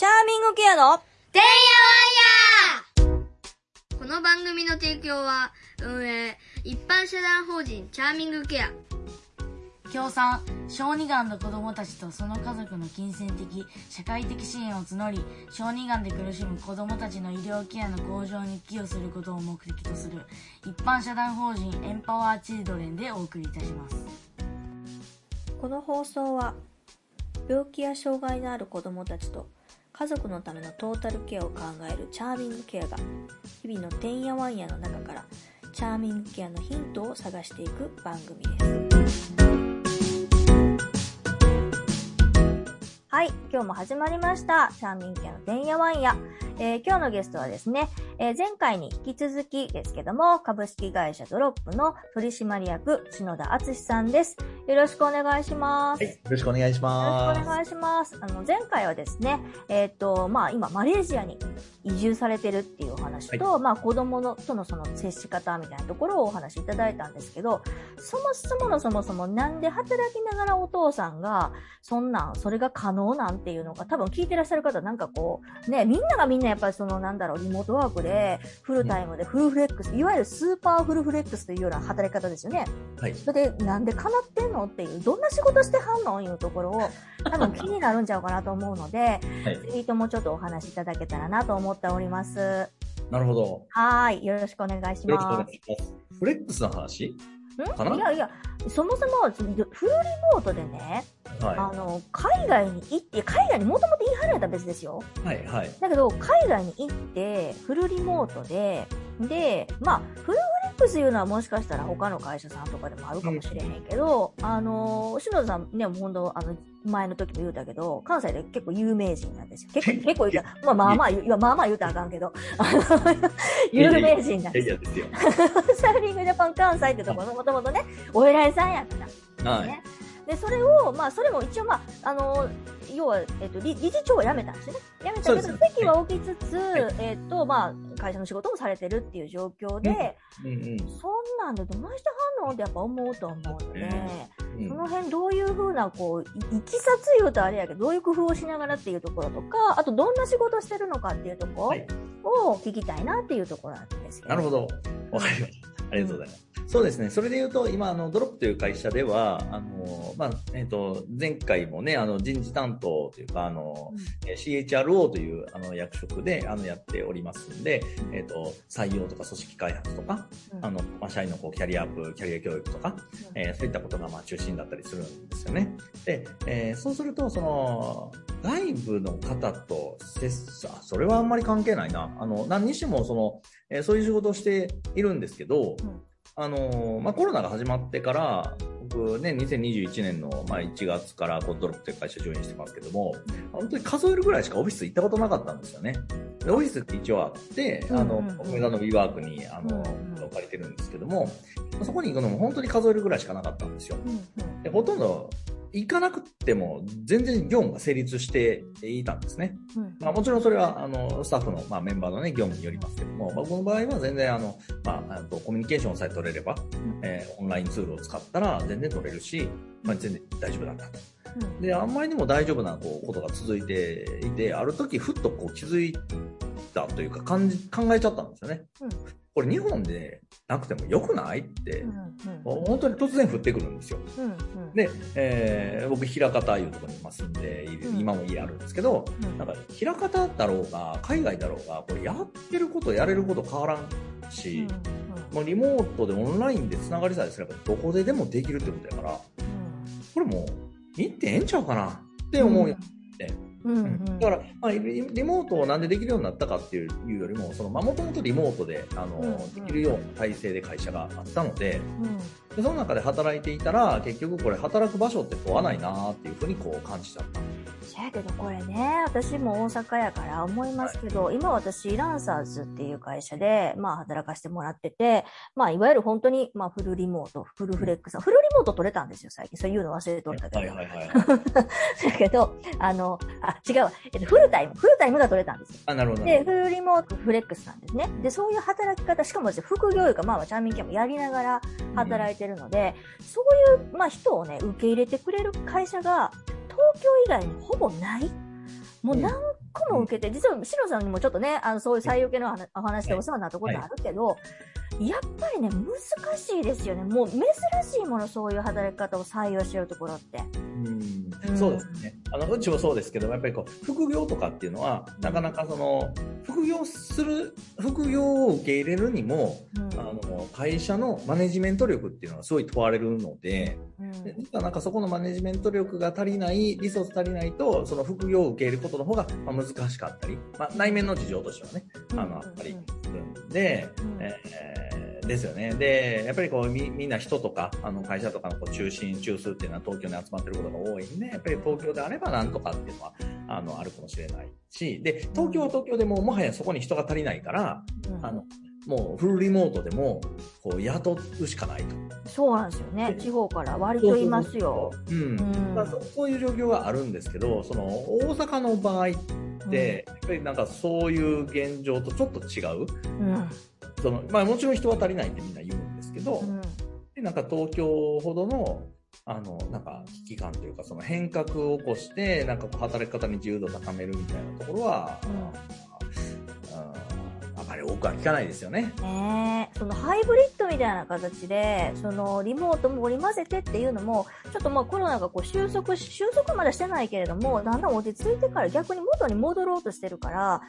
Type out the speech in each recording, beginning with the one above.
チャーミングケアのてんやわんやこの番組の提供は、運営、一般社団法人チャーミングケア。協賛小児がんの子どもたちとその家族の金銭的社会的支援を募り小児がんで苦しむ子どもたちの医療ケアの向上に寄与することを目的とする一般社団法人エンパワーチルドレンでお送りいたしますこの放送は病気や障害のある子どもたちと家族のためのトータルケアを考えるチャーミングケアが日々のてんやわんやの中からチャーミングケアのヒントを探していく番組です。はい今日も始まりました。チャーミングケアのてんやわんや、えー今日のゲストはですね、えー前回に引き続きですけども株式会社ドロップの取締役篠田敦さんですよろしくお願いします、はい、よろしくお願いしよます。ろしくお願いします。あの、前回はですね、えっ、と、まあ、今、マレーシアに移住されてるっていうお話と、まあ、子供の、とのその接し方みたいなところをお話しいただいたんですけど、そもそものそもそもなんで働きながらお父さんが、そんなん、それが可能なんていうのが、多分聞いてらっしゃる方、なんかこう、ね、みんながみんなやっぱりその、なんだろう、リモートワークで、フルタイムでフルフレックス、いわゆるスーパーフルフレックスというような働き方ですよね。はい。それで、なんで叶ってんのっていう、どんな仕事してはんのいうところを、多分気になるんちゃうかなと思うので、はい。ぜひともちょっとお話しいただけたらなと思っております。なるほど。はーい。よろしくお願。いします。フレックスの話？かな？んいやいや、そもそも、フルリモートでね、あはの、海外に行って、海外にもともと言い張られたら別ですよ。い。はい。はい。だけど、海外に行って、フルリモートで、で、まあ、フルフレックスいうのはもしかしたら他の会社さんとかでもあるかもしれへんけど、あの、篠田さんね、本当あの、前の時も言うたけど、関西で結構有名人なんですよ。結構、結構言うた、まあまあまあまあまあ言うたらあかんけど、あの、有名人なんいですよ。ですよ。サーフィングジャパン関西ってところのもともとね、お偉いさんやから。はい。ね。で、それを、まあ、それも一応、まあ、あの、要は、えっ、と理、理事長は辞めたんですよね。辞めたけど、席は置きつつ、はいえっ、と、まあ、会社の仕事もされてるっていう状況で、うんうんそんなんでどないしてはんのってやっぱ思うと思うので、うん。その辺どういうふうな、こう、いいきさつ言うとあれやけど、どういう工夫をしながらっていうところとか、あとどんな仕事してるのかっていうとこはいろを聞きたいなっていうところなんですけど。なるほど。わかりました。ありがとうございます。そうですね。それで言うと、今、あの、ドロップという会社では、あの、まあ、えっ、と、前回もね、あの、人事担当というか、あの、えー CHRO というあの役職であのやっておりますんで、えっ、と、採用とか組織開発とか、うんあの、まあ、社員のこうキャリアアップ、キャリア教育とか、えーそういったことがまあ中心だったりするんですよね。で、えーそうすると、その、外部の方と接す、あそれはあんまり関係ないな。あの、何にしても、その、えーそういう仕事をしているんですけど、うんあの、まあ、コロナが始まってから、僕ね、2021年の、まあ、1月からこうドロップという会社ジョインしてますけども、本当に数えるぐらいしかオフィス行ったことなかったんですよね。でオフィスって一応あって、あの梅田の WeWork に、あの、借りてるんですけども、そこに行くのも本当に数えるぐらいしかなかったんですよ。でほとんど行かなくても全然業務が成立していたんですね。うんまあ、もちろんそれはあのスタッフの、まあ、メンバーの、ね、業務によりますけども、まあ、僕の場合は全然あの、まあ、あとコミュニケーションさえ取れれば、えーオンラインツールを使ったら全然取れるし、まあ、全然大丈夫だったと。うんで、あんまりにも大丈夫なこうことが続いていて、ある時ふっとこう気づいたというか感じ考えちゃったんですよね。うんこれ日本でなくてもよくないって、うんうん。本当に突然降ってくるんですよ。うんうん。で、えー僕、枚方いうところにいる、うん。今も家あるんですけど、うん。なんか、枚方だろうが、海外だろうが、これやってること、やれること変わらんし、もうリモートでオンラインで繋がりさえすれば、どこででもできるってことやから、これもう、行ってええんちゃうかなって思うよ。うんうんだから、まあ、リリモートをなんでできるようになったかっていうよりも、その、まあ、もともとリモートで、あの、うんできるような体制で会社があったので、うんでその中で働いていたら、結局これ働く場所って問わないなっていうふうにこう感じちゃった。そやけどこれね、私も大阪やから思いますけど、今私ランサーズっていう会社で、まあ働かせてもらってて、まあいわゆる本当に、まあフルリモート、フルフレックス、フルリモート取れたんですよ、最近。そういうの忘れとったけど。はいはいはい。だけど、あの、あ、違うわ。えっと、フルタイム、フルタイムが取れたんですよ。あ、なるほど。で、フルリモートフレックスなんですね。で、そういう働き方、しかも副業いうか、まあ、チャーミンケアもやりながら働いてるので、そういう、まあ、人をね、受け入れてくれる会社が、東京以外にほぼない。もう何個も受けて、実は、シロさんにもちょっとね、あの、そういう採用系の話お話でお世話になったことあるけど、やっぱりね、難しいですよね。もう珍しいもの、そういう働き方を採用してるところって。うんうんそうですね。あの、うちもそうですけど、やっぱりこう、副業とかっていうのは、なかなかその、副業する、副業を受け入れるにも、うん。あの、会社のマネジメント力っていうのはすごい問われるので、うん。で実はなんかそこのマネジメント力が足りない、リソース足りないと、その副業を受け入れることの方がまあ難しかったり、まあ、内面の事情としてはね、あの、あったりするんで、うん。えーですよね。で、やっぱりこうみみんな人とか、あの会社とかのこう中心、中枢っていうのは東京に集まってることが多いんで、やっぱり東京であればなんとかっていうのは、あの、あるかもしれないし、で、東京は東京でもうもはやそこに人が足りないから、うんあの、もうフルリモートでも、こう雇うしかないと。そうなんですよね。地方から割といますよ。うん。うんまあ、そそういう状況があるんですけど、その大阪の場合って、やっぱりなんかそういう現状とちょっと違う。うん。そのまあもちろん人は足りないってみんな言うんですけど、うん。でなんか東京ほどの、あの、なんか危機感というか、その変革を起こして、なんかこう働き方に自由度を高めるみたいなところは、は聞かないですよね。ねえそのハイブリッドみたいな形で、そのリモートも織り交ぜてっていうのも、ちょっとまあコロナがこう収束し、収束までしてないけれども、だんだん落ち着いてから逆に元に戻ろうとしてるから、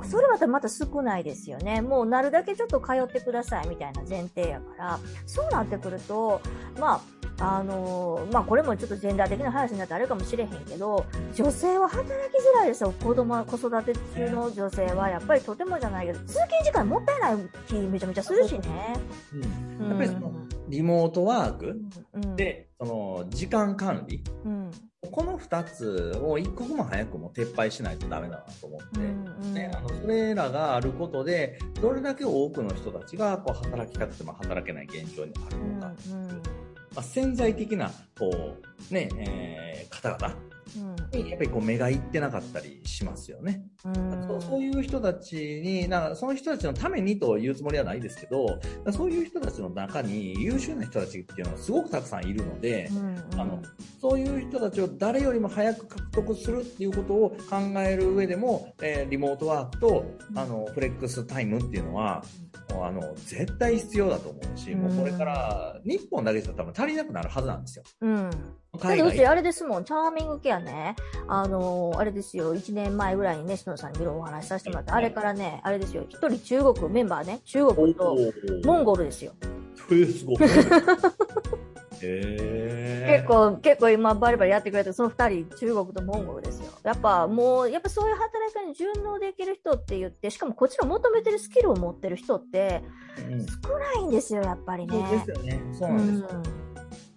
うん。それまたまた少ないですよね。もうなるだけちょっと通ってくださいみたいな前提やから、そうなってくると、まあ、あのーまあこれもちょっとジェンダー的な話になってあれかもしれへんけど、女性は働きづらいですよ。子供、子育て中の女性はやっぱりとてもじゃないけど、通勤時間もったいない気めちゃめちゃするしね。うん、やっぱりそのリモートワークうん、で、その時間管理、うん、この2つを一刻も早くも撤廃しないとダメだなと思って、うんね、あのそれらがあることで、どれだけ多くの人たちがこう働きたくても働けない現状にあるのか、まあ、潜在的なこう、ねえー方々にやっぱりこう目がいってなかったりしますよね。そうそういう人たちになんかその人たちのためにというつもりはないですけど、そういう人たちの中に優秀な人たちっていうのはすごくたくさんいるので、あのそういう人たちを誰よりも早く獲得するっていうことを考える上でも、えーリモートワークとあのフレックスタイムっていうのは、もうあの絶対必要だと思うし、もうこれから日本だけじゃ多分足りなくなるはずなんですよ。うん。だっ海てうち外あれですもん、チャーミングケアね、あのーあれですよ、1年前ぐらいにね、篠野さんにいろいろお話しさせてもらって、あれからね、あれですよ、一人中国、メンバーね、中国とモンゴルですよ。ル。えーすごい。結構、結構今バリバリやってくれて、その二人、中国とモンゴルですよ。やっぱもう、やっぱそういう働き方に順応できる人って言って、しかもこっちの求めてるスキルを持ってる人ってうん少ないんですよ、やっぱりね。そうですよね。そうなんですよ。うん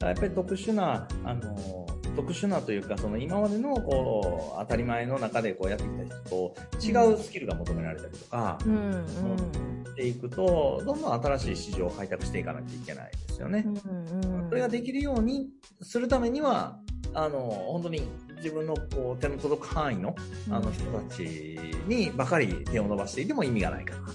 やっぱり特殊な、あの、特殊なというか、その今までのこう、当たり前の中でこうやってきた人と違うスキルが求められたりとか、うんうんしていくと、どんどん新しい市場を開拓していかなきゃいけないですよね。うんうんそれができるようにするためには、あの、本当に自分のこう手の届く範囲のあの人たちにばかり手を伸ばしていても意味がないかな。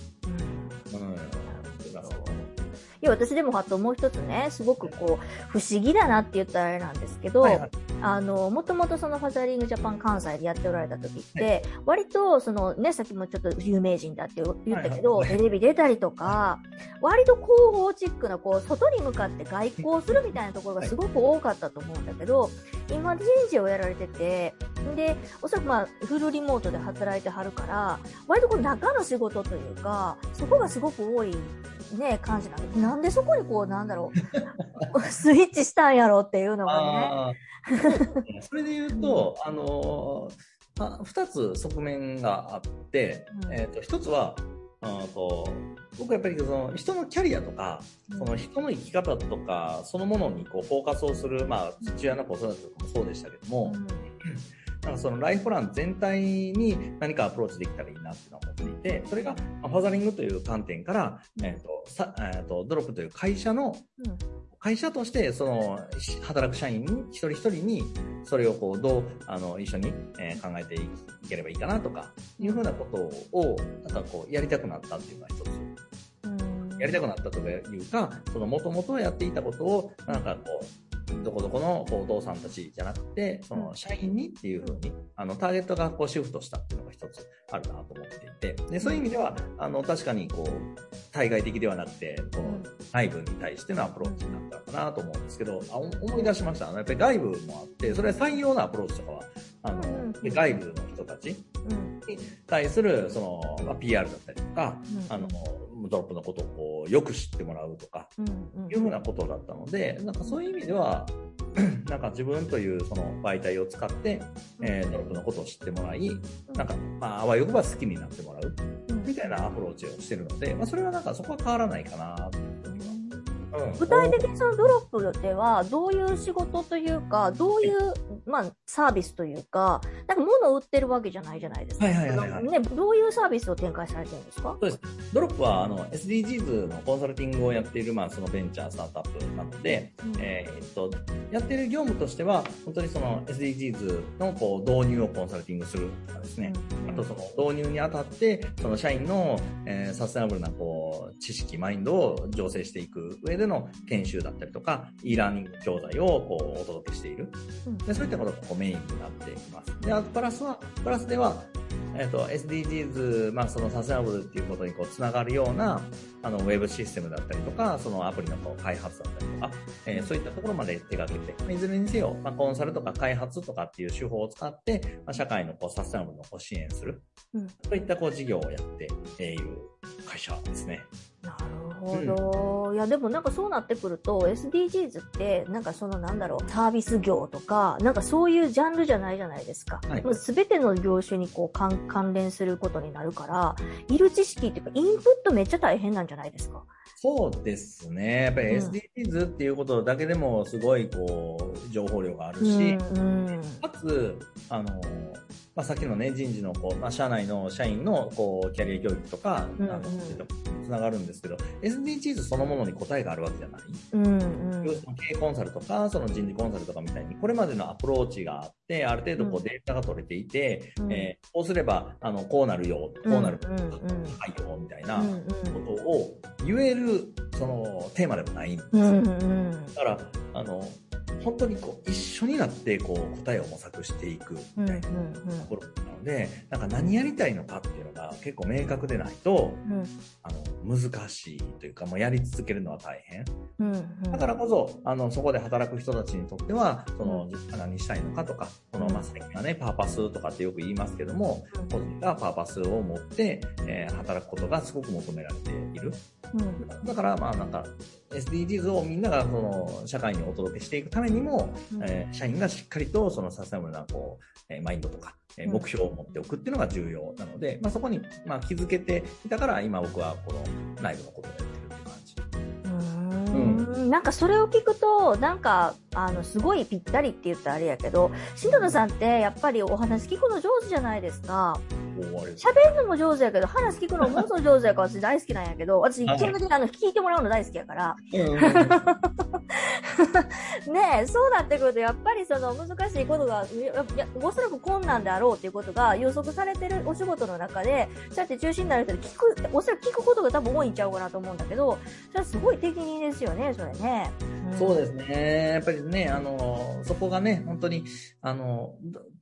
私でもあともう一つね、すごくこう、不思議だなって言ったらあれなんですけど、はいはい。あの、もともとそのファザリングジャパン関西でやっておられた時って、割とそのね、さっきもちょっと有名人だって言ったけど、はい。はいテレビ出たりとか、割と広報チックな、こう、外に向かって外交するみたいなところがすごく多かったと思うんだけど、今人事をやられてて、で、おそらくまあ、フルリモートで働いてはるから、割とこう中の仕事というか、そこがすごく多いね、感じなんで、なんでそこにこう、なんだろう、スイッチしたんやろっていうのがね。それで言うと、あのーあ二つ側面があって、うん。えっ、と、一つは、あーと僕やっぱりその人のキャリアとか、うん。その人の生き方とか、そのものにこうフォーカスをする、まあ、父親の子育てとかもそうでしたけども、なん かそのライフプラン全体に何かアプローチできたらいいなっていうのを思っていて、それがまあファザリングという観点から、えっ、と、さえーと、ドロップという会社の会社として、その、し働く社員に、一人一人に、それをこう、どう、あの、一緒に、えー考えていければいいかなとか、いうふうなことを、なんかこう、やりたくなったっていうのが一つ。うん。やりたくなったというか、その、もともとやっていたことを、なんかこう、どこどこのお父さんたちじゃなくて、その社員にっていうふうに、あの、ターゲットがこうシフトしたっていうのが一つあるなと思っていて、で、そういう意味では、あの、確かにこう、対外的ではなくて、この内部に対してのアプローチになったのかなと思うんですけど、あ思い出しました。あのやっぱり外部もあって、それは採用のアプローチとかは、あの、うん外部の人たちうん。に対する、その、まあ、PR だったりとか、うん。あの、ドロップのことをこう、よく知ってもらうとか、いうふうなことだったので、なんかそういう意味では、なんか自分というその媒体を使って、えードロップのことを知ってもらい、なんか、まあ、あわよくば好きになってもらう、みたいなアプローチをしてるので、まあ、それはなんかそこは変わらないかな、具体的にそのドロップではどういう仕事というかどういう、まあ、サービスというかなんか物を売ってるわけじゃないじゃないですか、はいはいはいはい。ね、どういうサービスを展開されてるんですか？そうです。ドロップは、あの、SDGs のコンサルティングをやっている、まあ、そのベンチャースタートアップなので、うん。えーっと、やってる業務としては、本当にその SDGs のこう導入をコンサルティングするとかですね、あとその導入にあたって、その社員の、えーサステナブルなこう知識、マインドを醸成していく上での研修だったりとか、e ラーニング教材をこうお届けしている。うんでそういったことがこうメインになっています。で、あとプラスは、プラスでは、えっ、と、SDGs、まあそのサステナブルっていうことにこうつながるような、あの、ウェブシステムだったりとか、そのアプリのこう開発だったりとか、えーそういったところまで手掛けて、まあいずれにせよ、まあコンサルとか開発とかっていう手法を使って、まあ社会のこうサステナブルのこう支援する、うんそういったこう事業をやっている会社ですね。なるほど、いやでもなんかそうなってくると SDGs ってなんかそのなんだろうサービス業とかなんかそういうジャンルじゃないじゃないですか、はい。もう全ての業種にこう関関連することになるからいる知識っていうかインプットめっちゃ大変なんじゃないですか。そうですね。やっぱりうん。SDGs っていうことだけでもすごいこう、情報量があるし、うんうん。かつ、あの、まあ、さっきのね、人事の、こう、まあ、社内の社員の、こう、キャリア教育とか、うんうんあの、つながるんですけど、SDGs そのものに答えがあるわけじゃない？うんうん要するに経営コンサルとか、その人事コンサルとかみたいに、これまでのアプローチがあって、ある程度こうん。うデータが取れていて、うん。えーこうすれば、あの、こうなるよ、こうなる、うんうん。うんはいよ、みたいなうんことを言える、その、テーマでもないんですよ。うんうん。うんだから、あの、本当にこう、一緒になって、こう、答えを模索していく、みたいなところなので、なんか何やりたいのかっていうのが結構明確でないと、うん。あの、難しいというか、もうやり続けるのは大変。うんうん。だからこそ、あの、そこで働く人たちにとっては、その、自分が何したいのかとか、その、まあ、最近はね、パーパスとかってよく言いますけども、個人がパーパスを持って、えー働くことがすごく求められている。うん。だから、まあなんか、SDGs をみんながその社会にお届けしていくためにも、うん。えー社員がしっかりとそのサステナブルなこう、えーマインドとか、目標を持っておくっていうのが重要なので、まあそこに、まあ、気づけていたから、今僕はこの内部のことをやってるって感じ。うーんなんかそれを聞くと、なんか、あの、すごいぴったりって言ったらあれやけど、新藤さんってやっぱりお話聞くの上手じゃないですか。喋るのも上手やけど、話聞くのものすごい上手やから私大好きなんやけど、私はい基本的にあの、聞いてもらうの大好きやから、うんねえ、そうなってくると、やっぱりその難しいことが、おそらく困難であろうっていうことが予測されてるお仕事の中で、そうやって中心になる人で聞く、おそらく聞くことが多分多いんちゃうかなと思うんだけど、それはすごい適任ですよね、それね。んそうですね。やっぱりね、あの、そこがね、本当に、あの、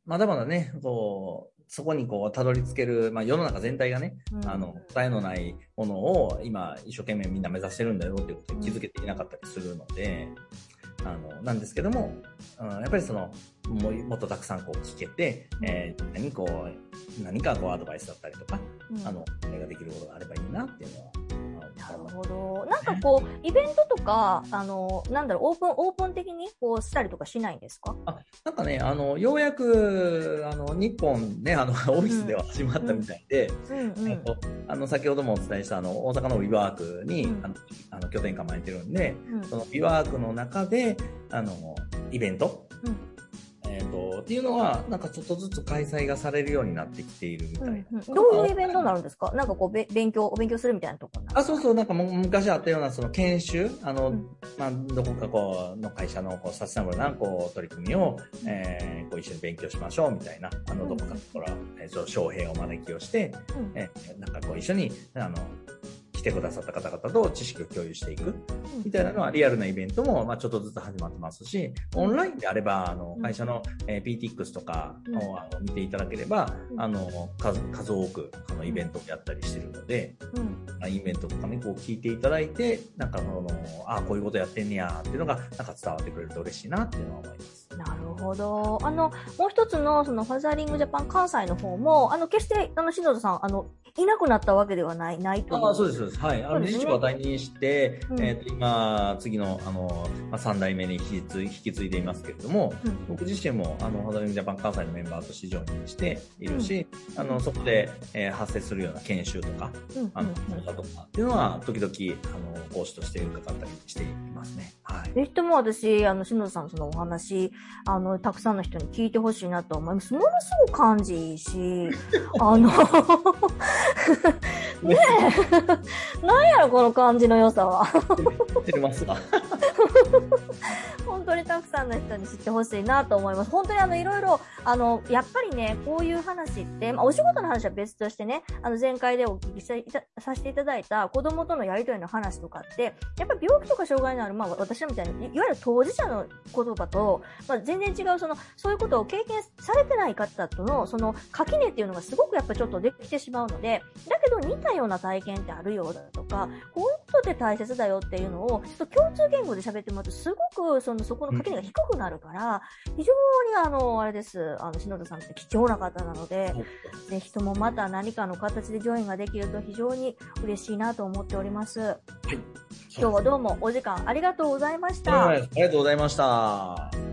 まだまだね、こう、そこにこう、たどり着ける、まあ世の中全体がね、うん。あの、答えのないものを今一生懸命みんな目指してるんだよっていうことに気づけていなかったりするので、あの、なんですけども、うん、やっぱりその、もうもっとたくさんこう聞けて、えー何こう、何かこうアドバイスだったりとか、うん。あの、ができることがあればいいなっていうのは、なるほど。なんかこう、イベントとか、あの、なんだろう、オープン、オープン的にこうしたりとかしないんですか？なんかね、あの、ようやく、あの、日本ね、あの、オフィスでは始まったみたいで、あの、先ほどもお伝えした、あの、大阪のウィワークに、うん。あの、あの拠点構えてるんで、うん。そのウィワークの中で、あの、イベント、うん。えっ、ていうのは、なんかちょっとずつ開催がされるようになってきているみたいな。うんどういうイベントになるんですか？なんかこう、べ勉強、お勉強するみたいなところあ、そうそう、なんかもう昔あったような、その研修、あの、うん。まあ、どこかこう、の会社のこうサステナブルな、こう、取り組みを、えー、こう一緒に勉強しましょう、みたいな、あの、どこかから、えー、そう、招聘を招きをして、うん。えーなんかこう一緒に、あの、一てくださった方々と知識を共有していくみたいなのはリアルなイベントも、まあ、ちょっとずつ始まってますし、オンラインであれば、あの、会社の、えー、PTX とかを、あの見ていただければ、あの、数、数多く、あの、イベントをやったりしてるので、まあ、イベントとかね、こう聞いていただいて、なんか、その、あこういうことやってんねやっていうのが、なんか伝わってくれると嬉しいなっていうのは思います。なるほど。あの、もう一つの、その、ファザーリングジャパン関西の方も、あの、決して、あの、篠田さん、あの、いなくなったわけではない、ないとあそうです、そうです。はい。あの、理事長は退任して、うん、えっ、ー、と、今、次の、あの、まあ、3代目に引き継い引き継いでいますけれども、うん、僕自身も、あの、ファザーリングジャパン関西のメンバーとしてジョインしているし、うん、あの、そこで、えー、発生するような研修とか、あの、講座とかっていうのは、時々、あの、講師として伺ったりしていますね。はい。ぜひとも私、あの、篠田さんそのお話、あの、たくさんの人に聞いてほしいなと思います。ものすごく感じいいし、あの ねえ、なんやろ、この感じの良さは。知ってますか本当にたくさんの人に知ってほしいなと思います。本当にあの、いろいろ、あの、やっぱりね、こういう話って、まあ、お仕事の話は別としてね、あの、前回でお聞きさせていただいた子供とのやりとりの話とかって、やっぱ病気とか障害のある、まあ、私みたいに、いわゆる当事者の言葉と、まあ、全然違う、その、そういうことを経験されてない方との、その、垣根っていうのがすごくやっぱちょっとできてしまうので、だけど似たような体験ってあるようだとか、こういうことって大切だよっていうのを、ちょっと共通言語で喋ってもらうと、すごく、その、そこの垣根が低くなるから、非常にあの、あれです、あの、篠田さんって貴重な方なので、ぜひともまた何かの形でジョインができると非常に嬉しいなと思っております。はい。今日はどうもお時間ありがとうございました。ありがとうございました。